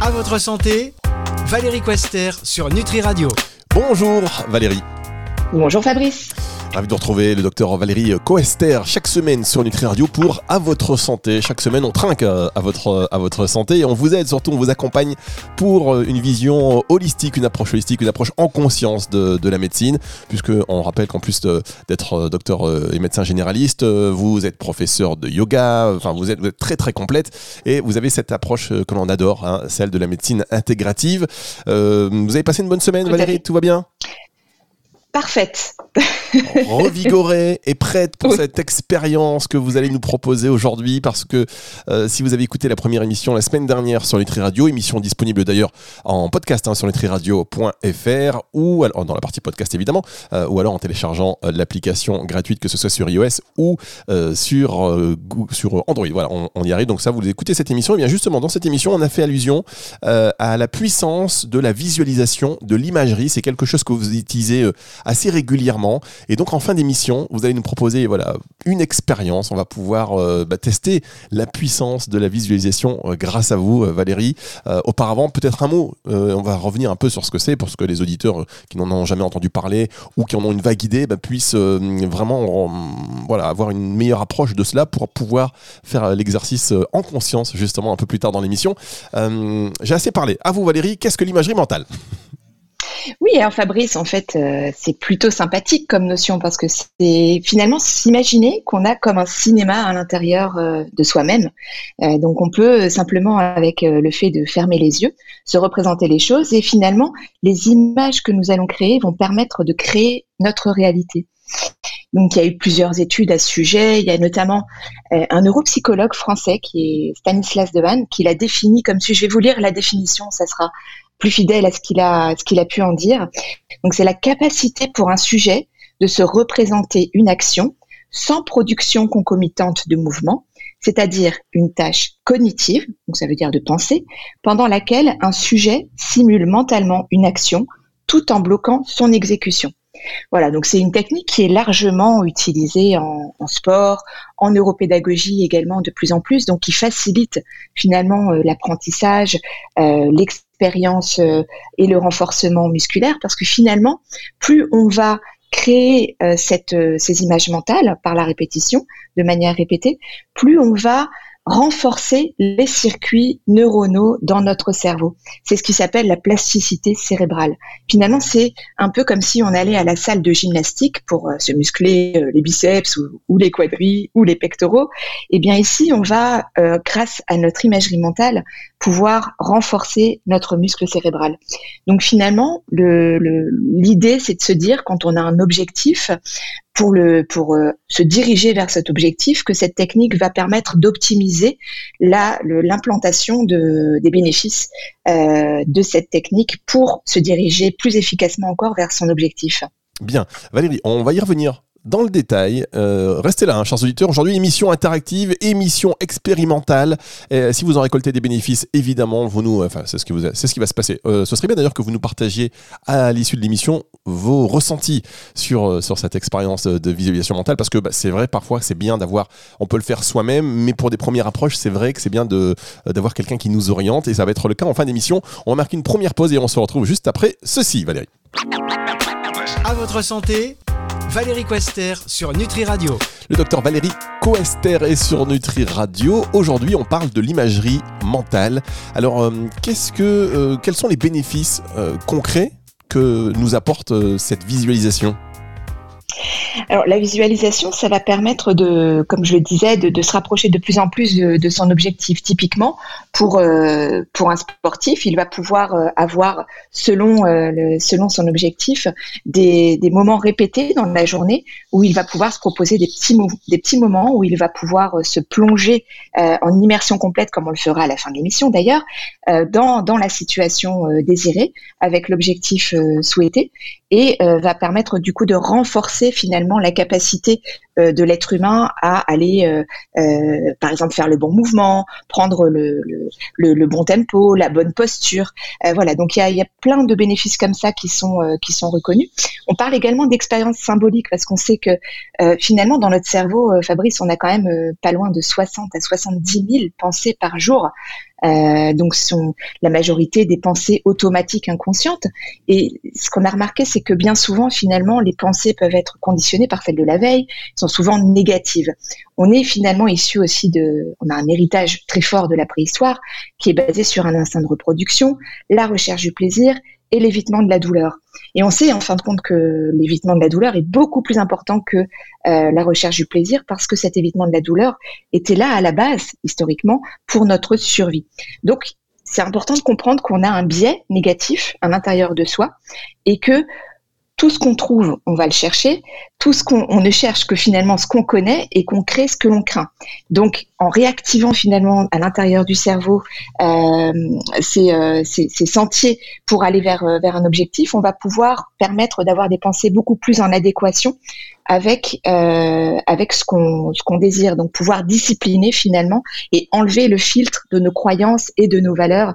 À votre santé, Valérie Quester sur Nutri Radio. Bonjour Valérie. Bonjour Fabrice. Ravi de retrouver le docteur Valérie Coester chaque semaine sur Nutri Radio pour À votre santé. Chaque semaine, on trinque euh, à votre, à votre santé et on vous aide, surtout on vous accompagne pour euh, une vision holistique, une approche holistique, une approche en conscience de, de la médecine. Puisque on rappelle qu'en plus d'être euh, docteur et médecin généraliste, vous êtes professeur de yoga, enfin vous êtes, très très complète et vous avez cette approche que l'on adore, hein, celle de la médecine intégrative. vous avez passé une bonne semaine, Valérie? Tout va bien? Parfaite. revigorée et prête pour cette expérience que vous allez nous proposer aujourd'hui parce que euh, si vous avez écouté la première émission la semaine dernière sur Nutri Radio, émission disponible d'ailleurs en podcast hein, sur nutriradio.fr ou alors, dans la partie podcast évidemment, euh, ou alors en téléchargeant euh, l'application gratuite que ce soit sur iOS ou sur, sur Android. Voilà, on, y arrive. Donc ça, vous écoutez cette émission. Et bien justement, dans cette émission, on a fait allusion à la puissance de la visualisation de l'imagerie. C'est quelque chose que vous utilisez assez régulièrement et donc en fin d'émission, vous allez nous proposer voilà une expérience. On va pouvoir euh, bah, tester la puissance de la visualisation euh, grâce à vous, euh, Valérie. auparavant, peut-être un mot. on va revenir un peu sur ce que c'est pour que les auditeurs qui n'en ont jamais entendu parler ou qui en ont une vague idée bah, puissent vraiment voilà avoir une meilleure approche de cela pour pouvoir faire l'exercice en conscience justement un peu plus tard dans l'émission. J'ai assez parlé. À vous, Valérie. Qu'est-ce que l'imagerie mentale? Oui, alors Fabrice, en fait, euh, c'est plutôt sympathique comme notion parce que c'est finalement s'imaginer qu'on a comme un cinéma à l'intérieur euh, de soi-même. Euh, donc on peut simplement, avec le fait de fermer les yeux, se représenter les choses et finalement, les images que nous allons créer vont permettre de créer notre réalité. Donc, il y a eu plusieurs études à ce sujet. Il y a notamment un neuropsychologue français qui est Stanislas Dehaene qui l'a défini comme si je vais vous lire la définition, ça sera plus fidèle à ce qu'il a, ce a pu en dire. Donc c'est la capacité pour un sujet de se représenter une action sans production concomitante de mouvement, c'est-à-dire une tâche cognitive, donc ça veut dire de penser, pendant laquelle un sujet simule mentalement une action tout en bloquant son exécution. Voilà, donc c'est une technique qui est largement utilisée en, sport, en neuropédagogie également de plus en plus, donc qui facilite finalement euh, l'apprentissage, euh, expérience euh, et le renforcement musculaire, parce que finalement, plus on va créer euh, cette, euh, ces images mentales par la répétition, de manière répétée, plus on va renforcer les circuits neuronaux dans notre cerveau. C'est ce qui s'appelle la plasticité cérébrale. Finalement, c'est un peu comme si on allait à la salle de gymnastique pour se muscler les biceps ou, les quadris ou les pectoraux. Et eh bien ici, on va, grâce à notre imagerie mentale, pouvoir renforcer notre muscle cérébral. Donc finalement, l'idée, c'est de se dire, quand on a un objectif, pour, euh, se diriger vers cet objectif que cette technique va permettre d'optimiser l'implantation de, des bénéfices euh, de cette technique pour se diriger plus efficacement encore vers son objectif. Bien. Valérie, on va y revenir dans le détail. Euh, restez là, hein, chers auditeurs. Aujourd'hui, émission interactive, émission expérimentale. Et si vous en récoltez des bénéfices, évidemment, vous nous, enfin, c'est ce qui ce qui va se passer. Euh, ce serait bien d'ailleurs que vous nous partagiez à l'issue de l'émission vos ressentis sur euh, sur cette expérience de visualisation mentale, parce que bah, c'est vrai parfois c'est bien d'avoir, on peut le faire soi-même, mais pour des premières approches, c'est vrai que c'est bien d'avoir quelqu'un qui nous oriente, et ça va être le cas en fin d'émission. On va marquer une première pause et on se retrouve juste après ceci, Valérie. À votre santé. Valérie Quester sur Nutri Radio. Le docteur Valérie Coester est sur Nutri Radio. Aujourd'hui, on parle de l'imagerie mentale. Alors, euh, qu'est-ce que, euh, quels sont les bénéfices euh, concrets que nous apporte cette visualisation? Alors la visualisation, ça va permettre de, comme je le disais, de, se rapprocher de plus en plus de, son objectif. Typiquement, pour euh, pour un sportif, il va pouvoir euh, avoir selon euh, selon son objectif des, moments répétés dans la journée où il va pouvoir se proposer des petits moments où il va pouvoir se plonger en immersion complète, comme on le fera à la fin de l'émission d'ailleurs, dans la situation désirée avec l'objectif souhaité et va permettre du coup de renforcer finalement la capacité euh, de l'être humain à aller, euh, euh, par exemple, faire le bon mouvement, prendre le, le, bon tempo, la bonne posture. voilà, donc il y a, y a, plein de bénéfices comme ça qui sont, qui sont reconnus. On parle également d'expérience symbolique parce qu'on sait que finalement, dans notre cerveau, Fabrice, on a quand même pas loin de 60 à 70 000 pensées par jour. Donc sont la majorité des pensées automatiques inconscientes. Et ce qu'on a remarqué, c'est que bien souvent, finalement, les pensées peuvent être conditionnées par celles de la veille, sont souvent négatives. On est finalement issu aussi de, on a un héritage très fort de la préhistoire qui est basé sur un instinct de reproduction, la recherche du plaisir l'évitement de la douleur. Et on sait en fin de compte que l'évitement de la douleur est beaucoup plus important que euh, la recherche du plaisir parce que cet évitement de la douleur était là à la base, historiquement, pour notre survie. Donc, c'est important de comprendre qu'on a un biais négatif à l'intérieur de soi et que tout ce qu'on trouve, on va le chercher. Tout ce qu'on on ne cherche que finalement ce qu'on connaît et qu'on crée ce que l'on craint. Donc, en réactivant finalement à l'intérieur du cerveau euh, ces, euh, ces, sentiers pour aller vers, euh, vers un objectif, on va pouvoir permettre d'avoir des pensées beaucoup plus en adéquation avec ce qu'on désire donc pouvoir discipliner finalement et enlever le filtre de nos croyances et de nos valeurs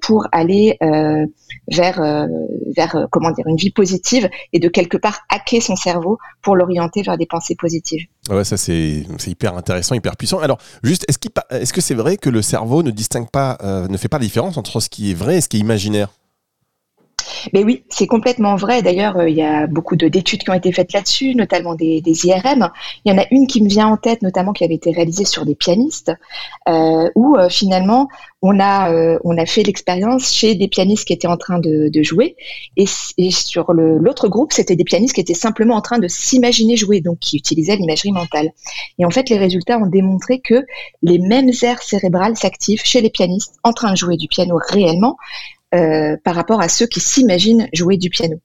pour aller vers vers une vie positive et de quelque part hacker son cerveau pour l'orienter vers des pensées positives. Ouais, ça c'est hyper intéressant, hyper puissant. Alors juste est-ce qu'il est-ce que c'est vrai que le cerveau ne distingue pas euh, ne fait pas la différence entre ce qui est vrai et ce qui est imaginaire? Mais oui, c'est complètement vrai. D'ailleurs, euh, il y a beaucoup d'études qui ont été faites là-dessus, notamment des, IRM. Il y en a une qui me vient en tête, notamment qui avait été réalisée sur des pianistes, euh, où euh, finalement on a on a fait l'expérience chez des pianistes qui étaient en train de, jouer, et sur l'autre groupe, c'était des pianistes qui étaient simplement en train de s'imaginer jouer, donc qui utilisaient l'imagerie mentale. Et en fait, les résultats ont démontré que les mêmes aires cérébrales s'activent chez les pianistes en train de jouer du piano réellement, euh, par rapport à ceux qui s'imaginent jouer du piano.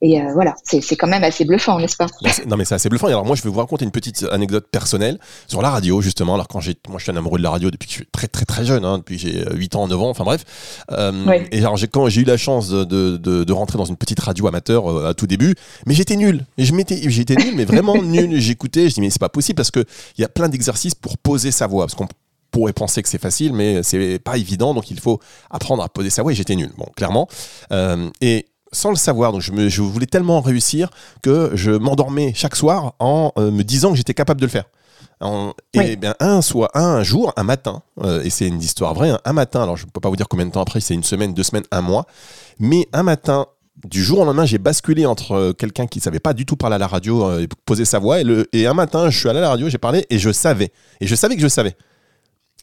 Et euh, voilà, c'est quand même assez bluffant, n'est-ce pas? Non, mais c'est assez bluffant. alors moi, je vais vous raconter une petite anecdote personnelle sur la radio, justement. Alors quand j'ai, moi, je suis un amoureux de la radio depuis que je suis très très très jeune, hein, depuis j'ai 8 ans, 9 ans, enfin bref. Euh, Et alors quand j'ai eu la chance de, de, de, rentrer dans une petite radio amateur euh, à tout début, mais j'étais nul. Et je m'étais, j'étais nul, mais vraiment nul. J'écoutais, je dis mais c'est pas possible parce que il y a plein d'exercices pour poser sa voix, parce qu'on pourrait penser que c'est facile, mais c'est pas évident. Donc il faut apprendre à poser sa voix. Et j'étais nul, bon, clairement. Euh, et sans le savoir, donc je, me, je, voulais tellement réussir que je m'endormais chaque soir en euh, me disant que j'étais capable de le faire. et bien un soit un, jour, un matin, euh, et c'est une histoire vraie, hein, un matin. Alors je ne peux pas vous dire combien de temps après, c'est une semaine, deux semaines, un mois, mais un matin. Du jour au lendemain, j'ai basculé entre quelqu'un qui savait pas du tout parler à la radio, et poser sa voix, et, le, et un matin, je suis allé à la radio, j'ai parlé, et je savais. Et je savais que je savais.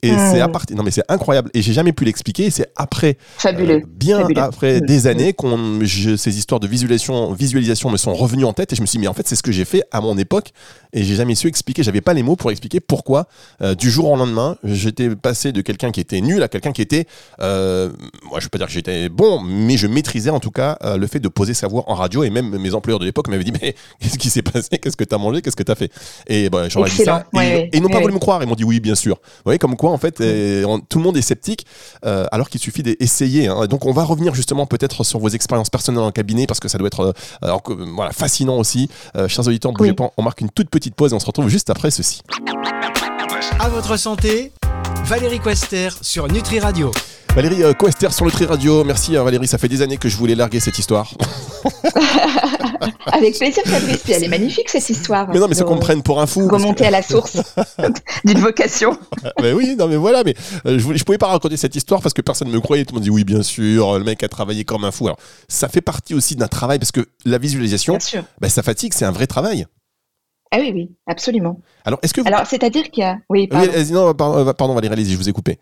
Et c'est à partir. Non, mais c'est incroyable. Et j'ai jamais pu l'expliquer. C'est après. Fabuleux. Euh, bien après des années qu'on ces histoires de visualisation, visualisation me sont revenues en tête. Et je me suis dit, mais en fait, c'est ce que j'ai fait à mon époque. Et j'ai jamais su expliquer. J'avais pas les mots pour expliquer pourquoi, euh, du jour au lendemain, j'étais passé de quelqu'un qui était nul à quelqu'un qui était. Euh, moi, je vais pas dire que j'étais bon, mais je maîtrisais en tout cas le fait de poser sa voix en radio. Et même mes employeurs de l'époque m'avaient dit, mais qu'est-ce qui s'est passé? Qu'est-ce que tu as mangé? Qu'est-ce que tu as fait? Et ben, j'aurais dit ça. et, ils n'ont pas voulu me croire. Ils m'ont dit, oui, bien sûr. Vous voyez, comme quoi, en fait, tout le monde est sceptique, euh, alors qu'il suffit d'essayer. Hein. Donc, on va revenir justement peut-être sur vos expériences personnelles en cabinet, parce que ça doit être euh, voilà, fascinant aussi. Euh, chers auditeurs, bougez pas, on marque une toute petite pause et on se retrouve juste après ceci. À votre santé, Valérie Quester sur Nutri Radio. Valérie euh, Quester sur Nutri Radio. Merci hein, Valérie, ça fait des années que je voulais larguer cette histoire. Avec plaisir Fabrice, elle est magnifique cette histoire. Mais non, mais c'est qu'on me prenne pour un fou. Remonter à la source d'une vocation. mais oui, non mais voilà, mais euh, je, je pouvais pas raconter cette histoire parce que personne ne me croyait. Tout le monde dit oui, bien sûr, le mec a travaillé comme un fou. Alors, ça fait partie aussi d'un travail parce que la visualisation, bah, ça fatigue, c'est un vrai travail. Ah oui, oui, absolument. Alors, est-ce que Alors, c'est-à-dire qu'il y a. Oui, pardon. non, pardon, pardon Valérie, allez-y, je vous ai coupé.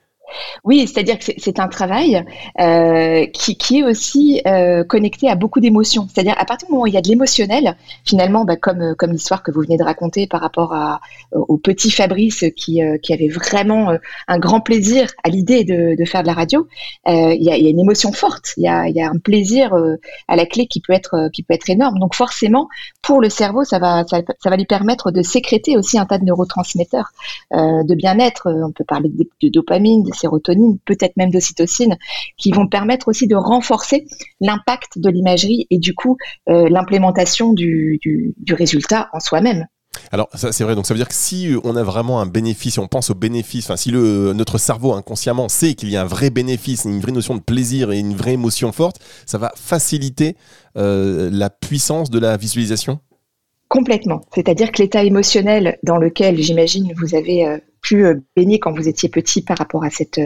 Oui, c'est-à-dire que c'est un travail euh, qui, est aussi euh, connecté à beaucoup d'émotions. C'est-à-dire à partir du moment où il y a de l'émotionnel, finalement, bah, comme, comme l'histoire que vous venez de raconter par rapport au petit Fabrice qui, euh, avait vraiment euh, un grand plaisir à l'idée de, faire de la radio, euh, il y, a, une émotion forte, il y a, un plaisir à la clé qui peut, être, qui peut être énorme. Donc forcément, pour le cerveau, ça va, ça, va lui permettre de sécréter aussi un tas de neurotransmetteurs de bien-être. On peut parler de, de dopamine, de sérotonine, peut-être même d'ocytocine, qui vont permettre aussi de renforcer l'impact de l'imagerie et du coup euh, l'implémentation du, résultat en soi-même. Alors ça c'est vrai, donc ça veut dire que si on a vraiment un bénéfice, si on pense au bénéfice, enfin si le, notre cerveau inconsciemment sait qu'il y a un vrai bénéfice, une vraie notion de plaisir et une vraie émotion forte, ça va faciliter euh, la puissance de la visualisation? Complètement. C'est-à-dire que l'état émotionnel dans lequel, j'imagine, vous avez euh, pu baigner quand vous étiez petit par rapport à cette,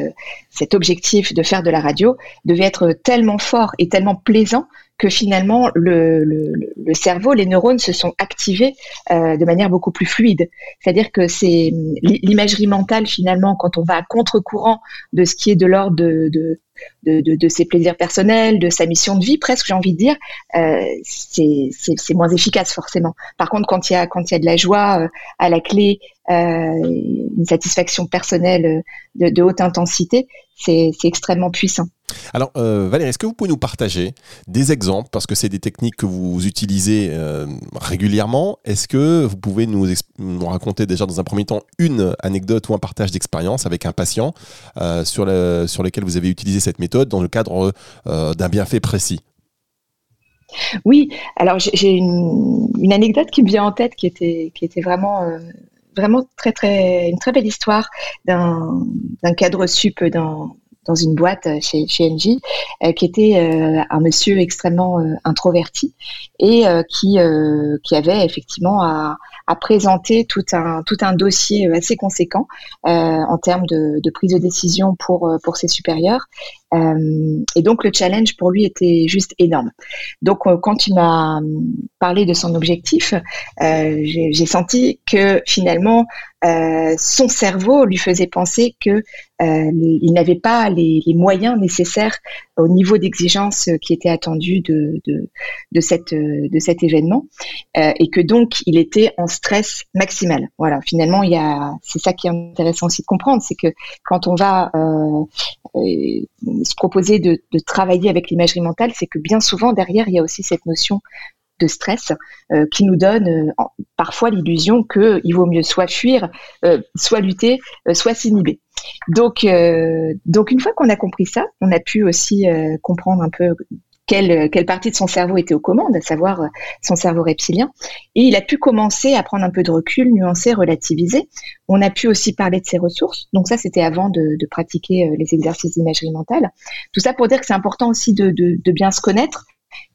cet objectif de faire de la radio devait être tellement fort et tellement plaisant que finalement le, le, le, cerveau, les neurones se sont activés euh, de manière beaucoup plus fluide. C'est-à-dire que c'est l'imagerie mentale finalement quand on va à contre-courant de ce qui est de l'ordre de, de, de, de, ses plaisirs personnels, de sa mission de vie presque, j'ai envie de dire, euh, c'est moins efficace forcément. Par contre, quand il y a quand il y a de la joie euh, à la clé, euh, une satisfaction personnelle de, de haute intensité, c'est extrêmement puissant. Alors, euh, Valérie, est-ce que vous pouvez nous partager des exemples, parce que c'est des techniques que vous utilisez euh, régulièrement. Est-ce que vous pouvez nous, raconter déjà dans un premier temps une anecdote ou un partage d'expérience avec un patient euh, sur, lequel vous avez utilisé cette méthode dans le cadre d'un bienfait précis? Oui, alors j'ai une, anecdote qui me vient en tête qui était, vraiment très très une très belle histoire d'un cadre sup dans dans une boîte chez, chez Engie, euh, qui était euh, un monsieur extrêmement euh, introverti et qui, qui avait effectivement à, à, présenter tout un, tout un dossier assez conséquent en termes de, de, prise de décision pour, pour ses supérieurs. Et donc le challenge pour lui était juste énorme. Donc quand il m'a parlé de son objectif, j'ai senti que finalement euh, son cerveau lui faisait penser que euh, il n'avait pas les, moyens nécessaires au niveau d'exigence qui était attendu de, de, de, de cet événement euh, et que donc il était en stress maximal. Voilà, finalement, il y a, c'est ça qui est intéressant aussi de comprendre, c'est que quand on va se proposer de, travailler avec l'imagerie mentale, c'est que bien souvent derrière il y a aussi cette notion de stress euh, qui nous donne euh, parfois l'illusion qu'il vaut mieux soit fuir, euh, soit lutter, soit s'inhiber. Donc, donc une fois qu'on a compris ça, on a pu aussi comprendre un peu quelle, quelle, partie de son cerveau était aux commandes, à savoir son cerveau reptilien. Et il a pu commencer à prendre un peu de recul, nuancer, relativiser. On a pu aussi parler de ses ressources. Donc ça, c'était avant de, de, pratiquer les exercices d'imagerie mentale. Tout ça pour dire que c'est important aussi de, de, de, bien se connaître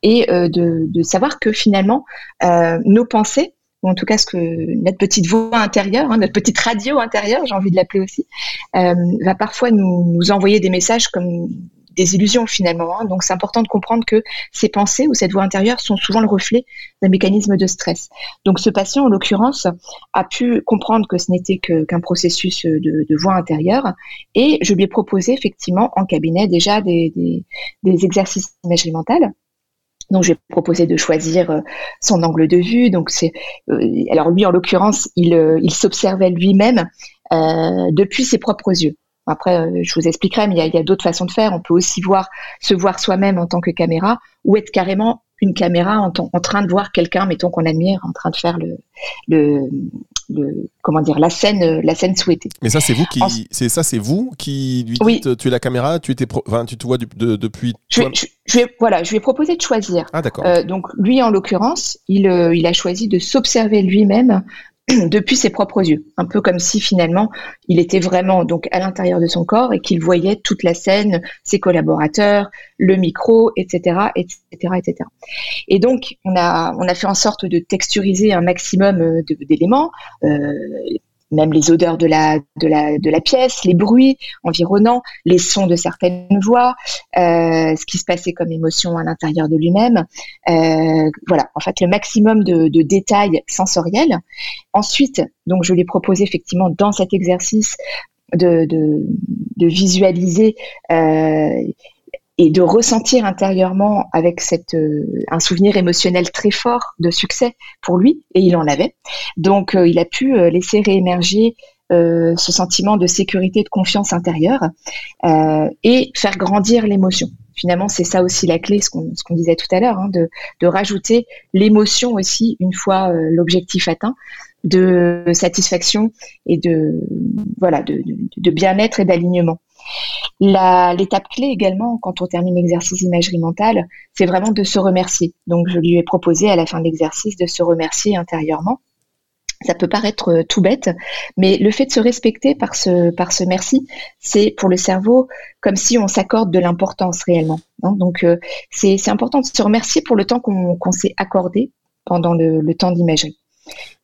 et euh, de, de, savoir que finalement, euh, nos pensées, ou en tout cas ce que notre petite voix intérieure, hein, notre petite radio intérieure, j'ai envie de l'appeler aussi, euh, va parfois nous, nous, envoyer des messages comme des illusions finalement. Hein. Donc c'est important de comprendre que ces pensées ou cette voix intérieure sont souvent le reflet d'un mécanisme de stress. Donc ce patient, en l'occurrence, a pu comprendre que ce n'était qu'un processus de, voix intérieure et je lui ai proposé effectivement en cabinet déjà des, exercices d'imagerie mentale donc, j'ai proposé de choisir euh, son angle de vue. Donc, c'est euh, alors lui, en l'occurrence, il, euh, il s'observait lui-même depuis ses propres yeux. Après, je vous expliquerai, mais il y a, a d'autres façons de faire. On peut aussi voir se voir soi-même en tant que caméra, ou être carrément une caméra en, en train de voir quelqu'un, mettons qu'on admire, en train de faire le, le, comment dire la scène la scène souhaitée. Mais ça c'est vous qui c'est ça c'est vous qui lui dites tu es la caméra tu étais enfin, tu te vois depuis je, je, voilà je lui ai proposé de choisir. Ah d'accord. Euh, donc lui en l'occurrence il euh, il a choisi de s'observer lui-même depuis ses propres yeux, un peu comme si finalement il était vraiment donc à l'intérieur de son corps et qu'il voyait toute la scène, ses collaborateurs, le micro, etc., etc., etc. Et donc on a fait en sorte de texturiser un maximum euh, d'éléments. Euh, même les odeurs de la, de la, de la pièce, les bruits environnants, les sons de certaines voix, euh, ce qui se passait comme émotion à l'intérieur de lui-même. Euh, voilà, en fait, le maximum de, de, détails sensoriels. Ensuite, donc, je lui proposé effectivement dans cet exercice de, de, de visualiser euh, et de ressentir intérieurement avec cette, euh, un souvenir émotionnel très fort de succès pour lui, et il en avait. Donc euh, il a pu euh, laisser réémerger ce sentiment de sécurité, de confiance intérieure, et faire grandir l'émotion. Finalement, c'est ça aussi la clé, ce qu'on disait tout à l'heure, hein, de, de, rajouter l'émotion aussi une fois l'objectif atteint, de satisfaction et de voilà de, de bien-être et d'alignement. L'étape clé également, quand on termine l'exercice d'imagerie mentale, c'est vraiment de se remercier. Donc, je lui ai proposé à la fin de l'exercice de se remercier intérieurement. Ça peut paraître euh, tout bête, mais le fait de se respecter par ce, merci, c'est pour le cerveau comme si on s'accorde de l'importance réellement. Hein. Donc, euh, c'est important de se remercier pour le temps qu'on s'est accordé pendant le temps d'imagerie.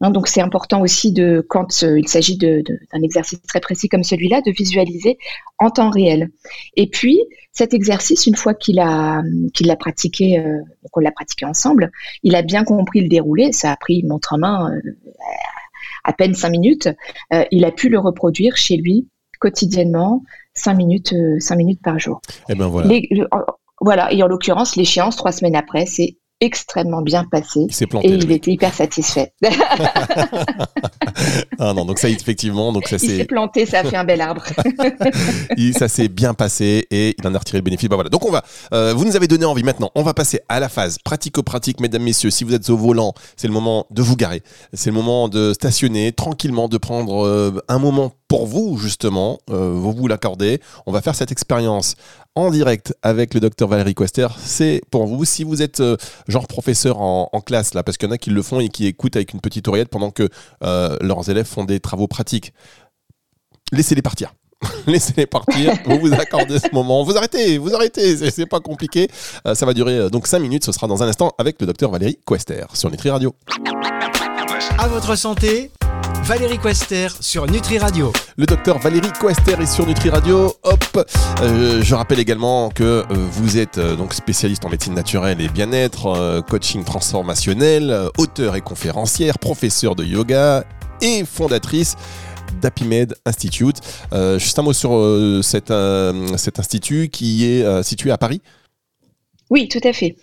Hein, donc c'est important aussi de, quand euh, il s'agit d'un exercice très précis comme celui-là, de visualiser en temps réel. Et puis cet exercice, une fois qu'il a qu'il l'a pratiqué, euh, qu'on l'a pratiqué ensemble, il a bien compris le déroulé. Ça a pris montre en main euh, à peine cinq minutes. il a pu le reproduire chez lui quotidiennement, cinq minutes, cinq minutes par jour. Et eh ben voilà. voilà. Et en l'occurrence, l'échéance trois semaines après, c'est extrêmement bien passé. Il et il était hyper satisfait. ah non, donc ça effectivement, donc ça il s'est planté, ça a fait un bel arbre. ça s'est bien passé et il en a retiré le bénéfice. Bah voilà. Donc on va, euh, vous nous avez donné envie maintenant. On va passer à la phase pratico-pratique, mesdames, messieurs. Si vous êtes au volant, c'est le moment de vous garer. C'est le moment de stationner tranquillement, de prendre euh, un moment pour vous justement, euh, vous vous l'accordez. On va faire cette expérience en direct avec le docteur Valérie Quester. C'est pour vous, si vous êtes euh, genre professeur en, classe, là, parce qu'il y en a qui le font et qui écoutent avec une petite oreillette pendant que euh, leurs élèves font des travaux pratiques. Laissez-les partir. Laissez-les partir, vous vous accordez ce moment, vous arrêtez, vous arrêtez, c'est pas compliqué. Ça va durer donc 5 minutes, ce sera dans un instant avec le docteur Valérie Quester sur Nutri Radio. À votre santé, Valérie Quester sur Nutri Radio. Le docteur Valérie Quester est sur Nutri Radio. Hop. Euh, je rappelle également que euh, vous êtes euh, donc spécialiste en médecine naturelle et bien-être, coaching transformationnel, auteur et conférencière, professeur de yoga et fondatrice d'Apimed Institute. juste un mot sur cet, cet institut qui est situé à Paris? Oui, tout à fait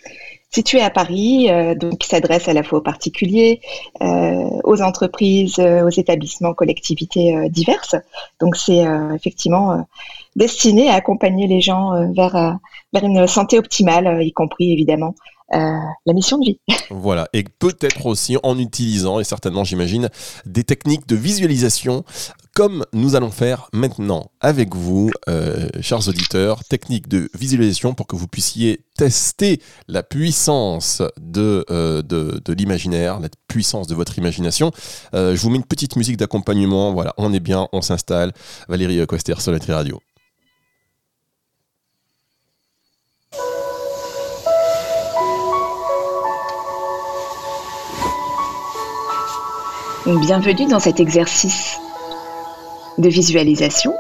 situé à Paris, euh, donc qui s'adresse à la fois aux particuliers, euh, aux entreprises, euh, aux établissements, collectivités diverses. Donc c'est effectivement destiné à accompagner les gens vers, vers une santé optimale, y compris évidemment la mission de vie. Voilà, et peut-être aussi en utilisant, et certainement j'imagine, des techniques de visualisation comme nous allons faire maintenant avec vous, euh, chers auditeurs, technique de visualisation pour que vous puissiez tester la puissance de, euh, de, l'imaginaire, la puissance de votre imagination. Euh, je vous mets une petite musique d'accompagnement. Voilà, on est bien, on s'installe. Valérie sur la Radio. Bienvenue dans cet exercice de visualisation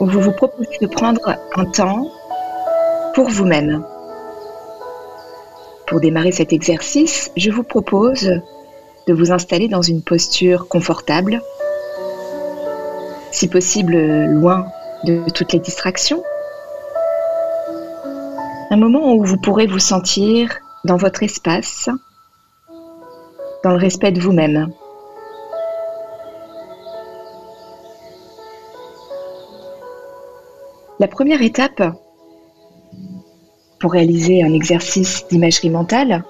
où vous vous proposez de prendre un temps pour vous-même. Pour démarrer cet exercice, je vous propose de vous installer dans une posture confortable, si possible loin de toutes les distractions. Un moment où vous pourrez vous sentir dans votre espace, dans le respect de vous-même. La première étape pour réaliser un exercice d'imagerie mentale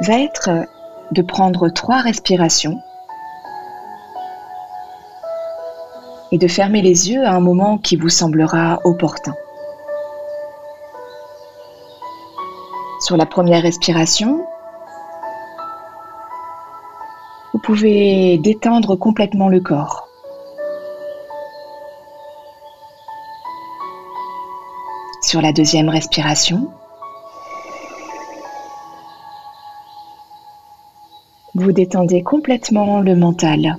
va être de prendre trois respirations et de fermer les yeux à un moment qui vous semblera opportun. Sur la première respiration, pouvez détendre complètement le corps. sur la deuxième respiration. Vous détendez complètement le mental.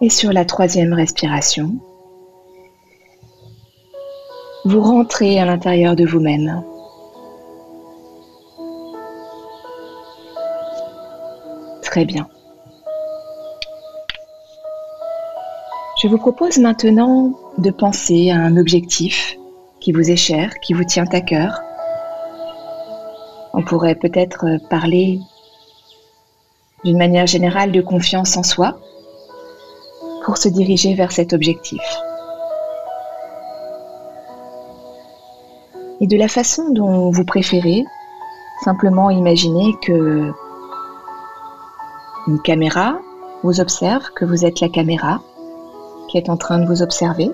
Et sur la troisième respiration, vous rentrez à l'intérieur de vous-même. Très bien. Je vous propose maintenant de penser à un objectif qui vous est cher, qui vous tient à cœur. On pourrait peut-être parler d'une manière générale de confiance en soi pour se diriger vers cet objectif. Et de la façon dont vous préférez, simplement imaginez que une caméra vous observe, que vous êtes la caméra, qui est en train de vous observer,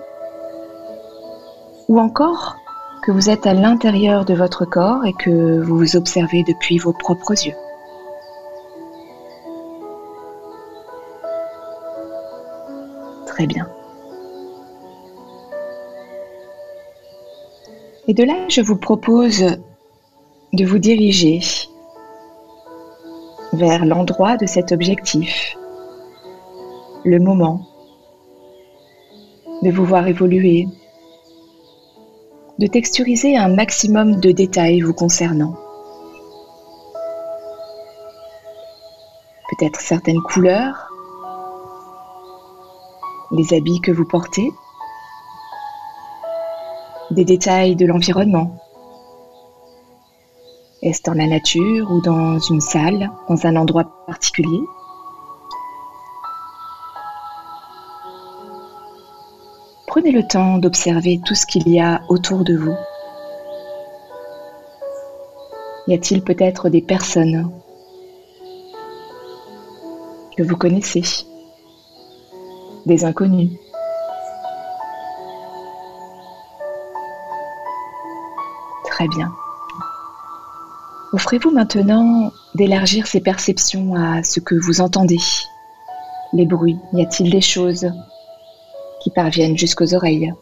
ou encore que vous êtes à l'intérieur de votre corps et que vous vous observez depuis vos propres yeux. Très bien. Et de là, je vous propose de vous diriger vers l'endroit de cet objectif, le moment, de vous voir évoluer, de texturiser un maximum de détails vous concernant. Peut-être certaines couleurs, les habits que vous portez, des détails de l'environnement. Est-ce dans la nature ou dans une salle, dans un endroit particulier? Prenez le temps d'observer tout ce qu'il y a autour de vous. Y a-t-il peut-être des personnes que vous connaissez, des inconnus? Très bien. Offrez-vous maintenant d'élargir ces perceptions à ce que vous entendez. Les bruits, y a-t-il des choses qui parviennent jusqu'aux oreilles?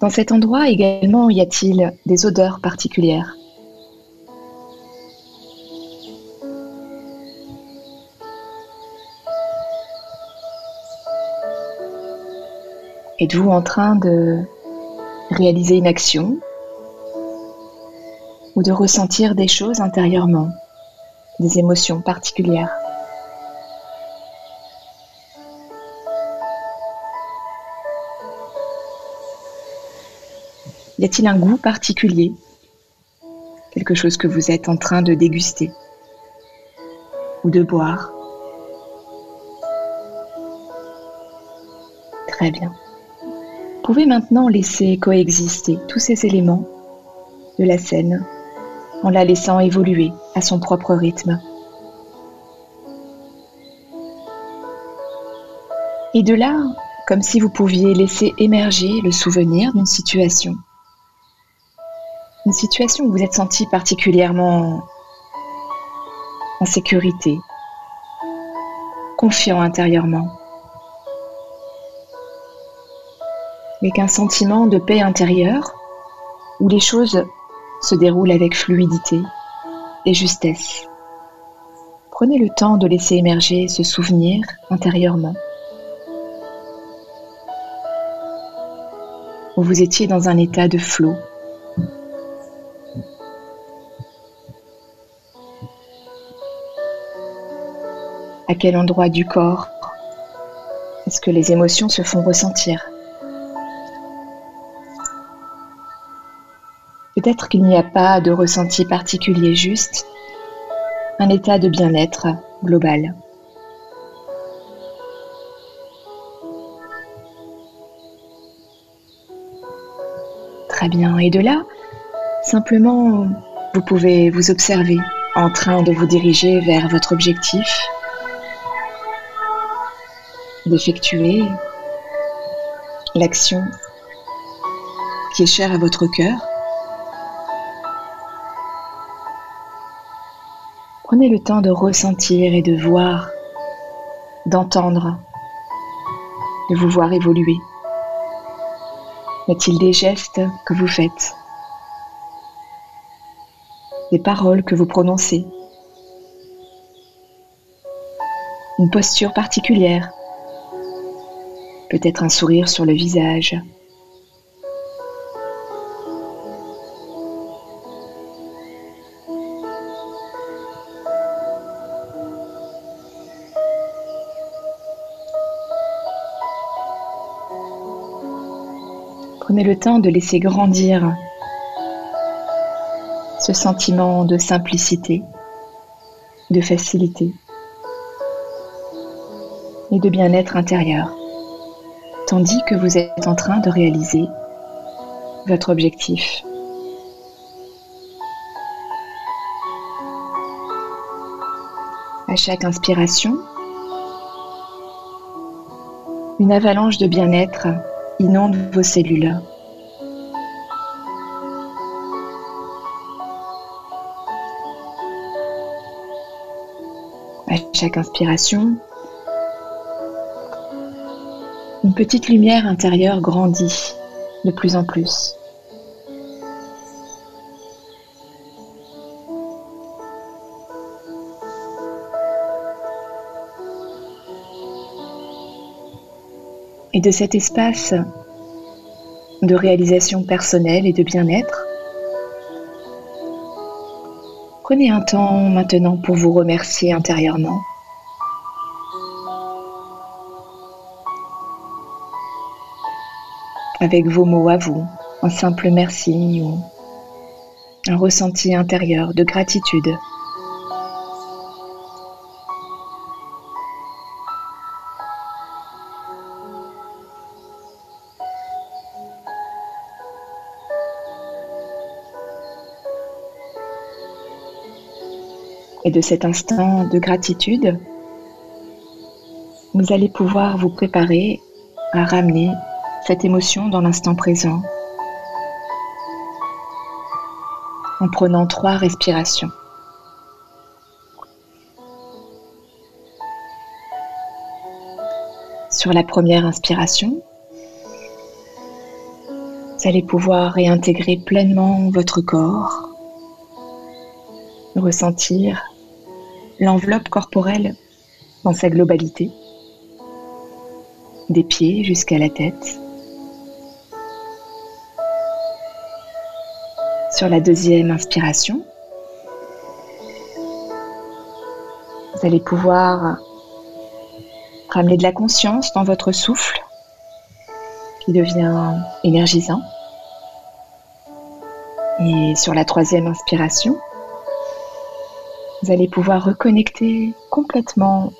Dans cet endroit également, y a-t-il des odeurs particulières? Êtes-vous en train de réaliser une action ou de ressentir des choses intérieurement, des émotions particulières? Y a-t-il un goût particulier? Quelque chose que vous êtes en train de déguster ou de boire? Très bien pouvez maintenant laisser coexister tous ces éléments de la scène en la laissant évoluer à son propre rythme. Et de là, comme si vous pouviez laisser émerger le souvenir d'une situation. Une situation où vous êtes senti particulièrement en sécurité, confiant intérieurement. Avec un sentiment de paix intérieure où les choses se déroulent avec fluidité et justesse. Prenez le temps de laisser émerger ce souvenir intérieurement. Où vous étiez dans un état de flot. À quel endroit du corps est-ce que les émotions se font ressentir? Peut-être qu'il n'y a pas de ressenti particulier, juste un état de bien-être global. Très bien. Et de là, simplement, vous pouvez vous observer en train de vous diriger vers votre objectif, d'effectuer l'action qui est chère à votre cœur. Prenez le temps de ressentir et de voir, d'entendre, de vous voir évoluer. Y a-t-il des gestes que vous faites? Des paroles que vous prononcez? Une posture particulière? Peut-être un sourire sur le visage? Prenez le temps de laisser grandir ce sentiment de simplicité, de facilité et de bien-être intérieur, tandis que vous êtes en train de réaliser votre objectif. À chaque inspiration, une avalanche de bien-être inonde vos cellules. À chaque inspiration, une petite lumière intérieure grandit de plus en plus. Et de cet espace de réalisation personnelle et de bien-être, prenez un temps maintenant pour vous remercier intérieurement. avec vos mots à vous, un simple merci ou un ressenti intérieur de gratitude. Et de cet instant de gratitude, vous allez pouvoir vous préparer à ramener cette émotion dans l'instant présent en prenant trois respirations. Sur la première inspiration, vous allez pouvoir réintégrer pleinement votre corps, ressentir l'enveloppe corporelle dans sa globalité, des pieds jusqu'à la tête. Sur la deuxième inspiration, vous allez pouvoir ramener de la conscience dans votre souffle qui devient énergisant. Et sur la troisième inspiration, vous allez pouvoir reconnecter complètement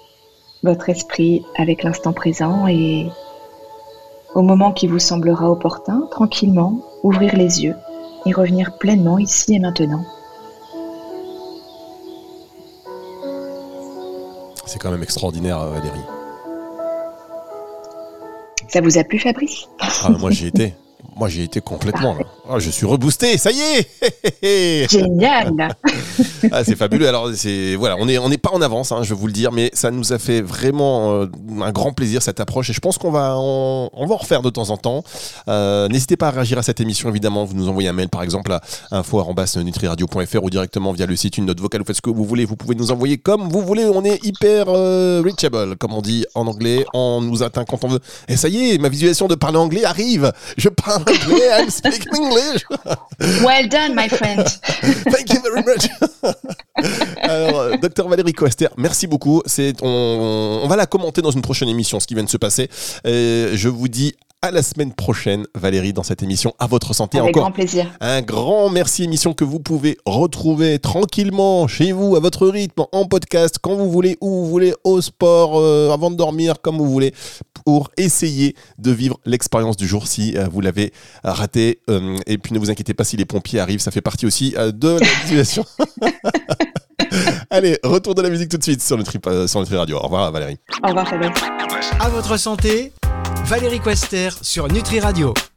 votre esprit avec l'instant présent et au moment qui vous semblera opportun, tranquillement, ouvrir les yeux et revenir pleinement ici et maintenant. C'est quand même extraordinaire, euh, Valérie. Ça vous a plu, Fabrice? Ah, Moi, j'y étais. Moi, j'y étais complètement. Oh, je suis reboosté, ça y est Génial ah, C'est fabuleux. Alors, c'est voilà, on n'est on est pas en avance, hein, je vais vous le dire, mais ça nous a fait vraiment euh, un grand plaisir cette approche et je pense qu'on va, on, va en refaire de temps en temps. Euh, n'hésitez pas à réagir à cette émission, évidemment. Vous nous envoyez un mail, par exemple, à info.nutriradio.fr ou directement via le site, une note vocale. Vous faites ce que vous voulez. Vous pouvez nous envoyer comme vous voulez. On est hyper euh, reachable, comme on dit en anglais. On nous atteint quand on veut. Et ça y est, ma visualisation de parler anglais arrive. Je parle anglais. I'm speaking English. well done, my friend. Thank you very much. Alors, euh, docteur Valérie Coester, merci beaucoup. On, va la commenter dans une prochaine émission, ce qui vient de se passer. Je vous dis à la semaine prochaine, Valérie, dans cette émission. À votre santé Avec encore. grand plaisir. Un grand merci, émission que vous pouvez retrouver tranquillement chez vous, à votre rythme, en podcast, quand vous voulez, où vous voulez, au sport, euh, avant de dormir, comme vous voulez, pour essayer de vivre l'expérience du jour si euh, vous l'avez raté. Euh, et puis ne vous inquiétez pas si les pompiers arrivent, ça fait partie aussi de la situation. Allez, retour de la musique tout de suite sur le Tri, sur le Radio. Au revoir Valérie. Au revoir Fabrice. À votre santé Valérie Quester sur Nutri Radio.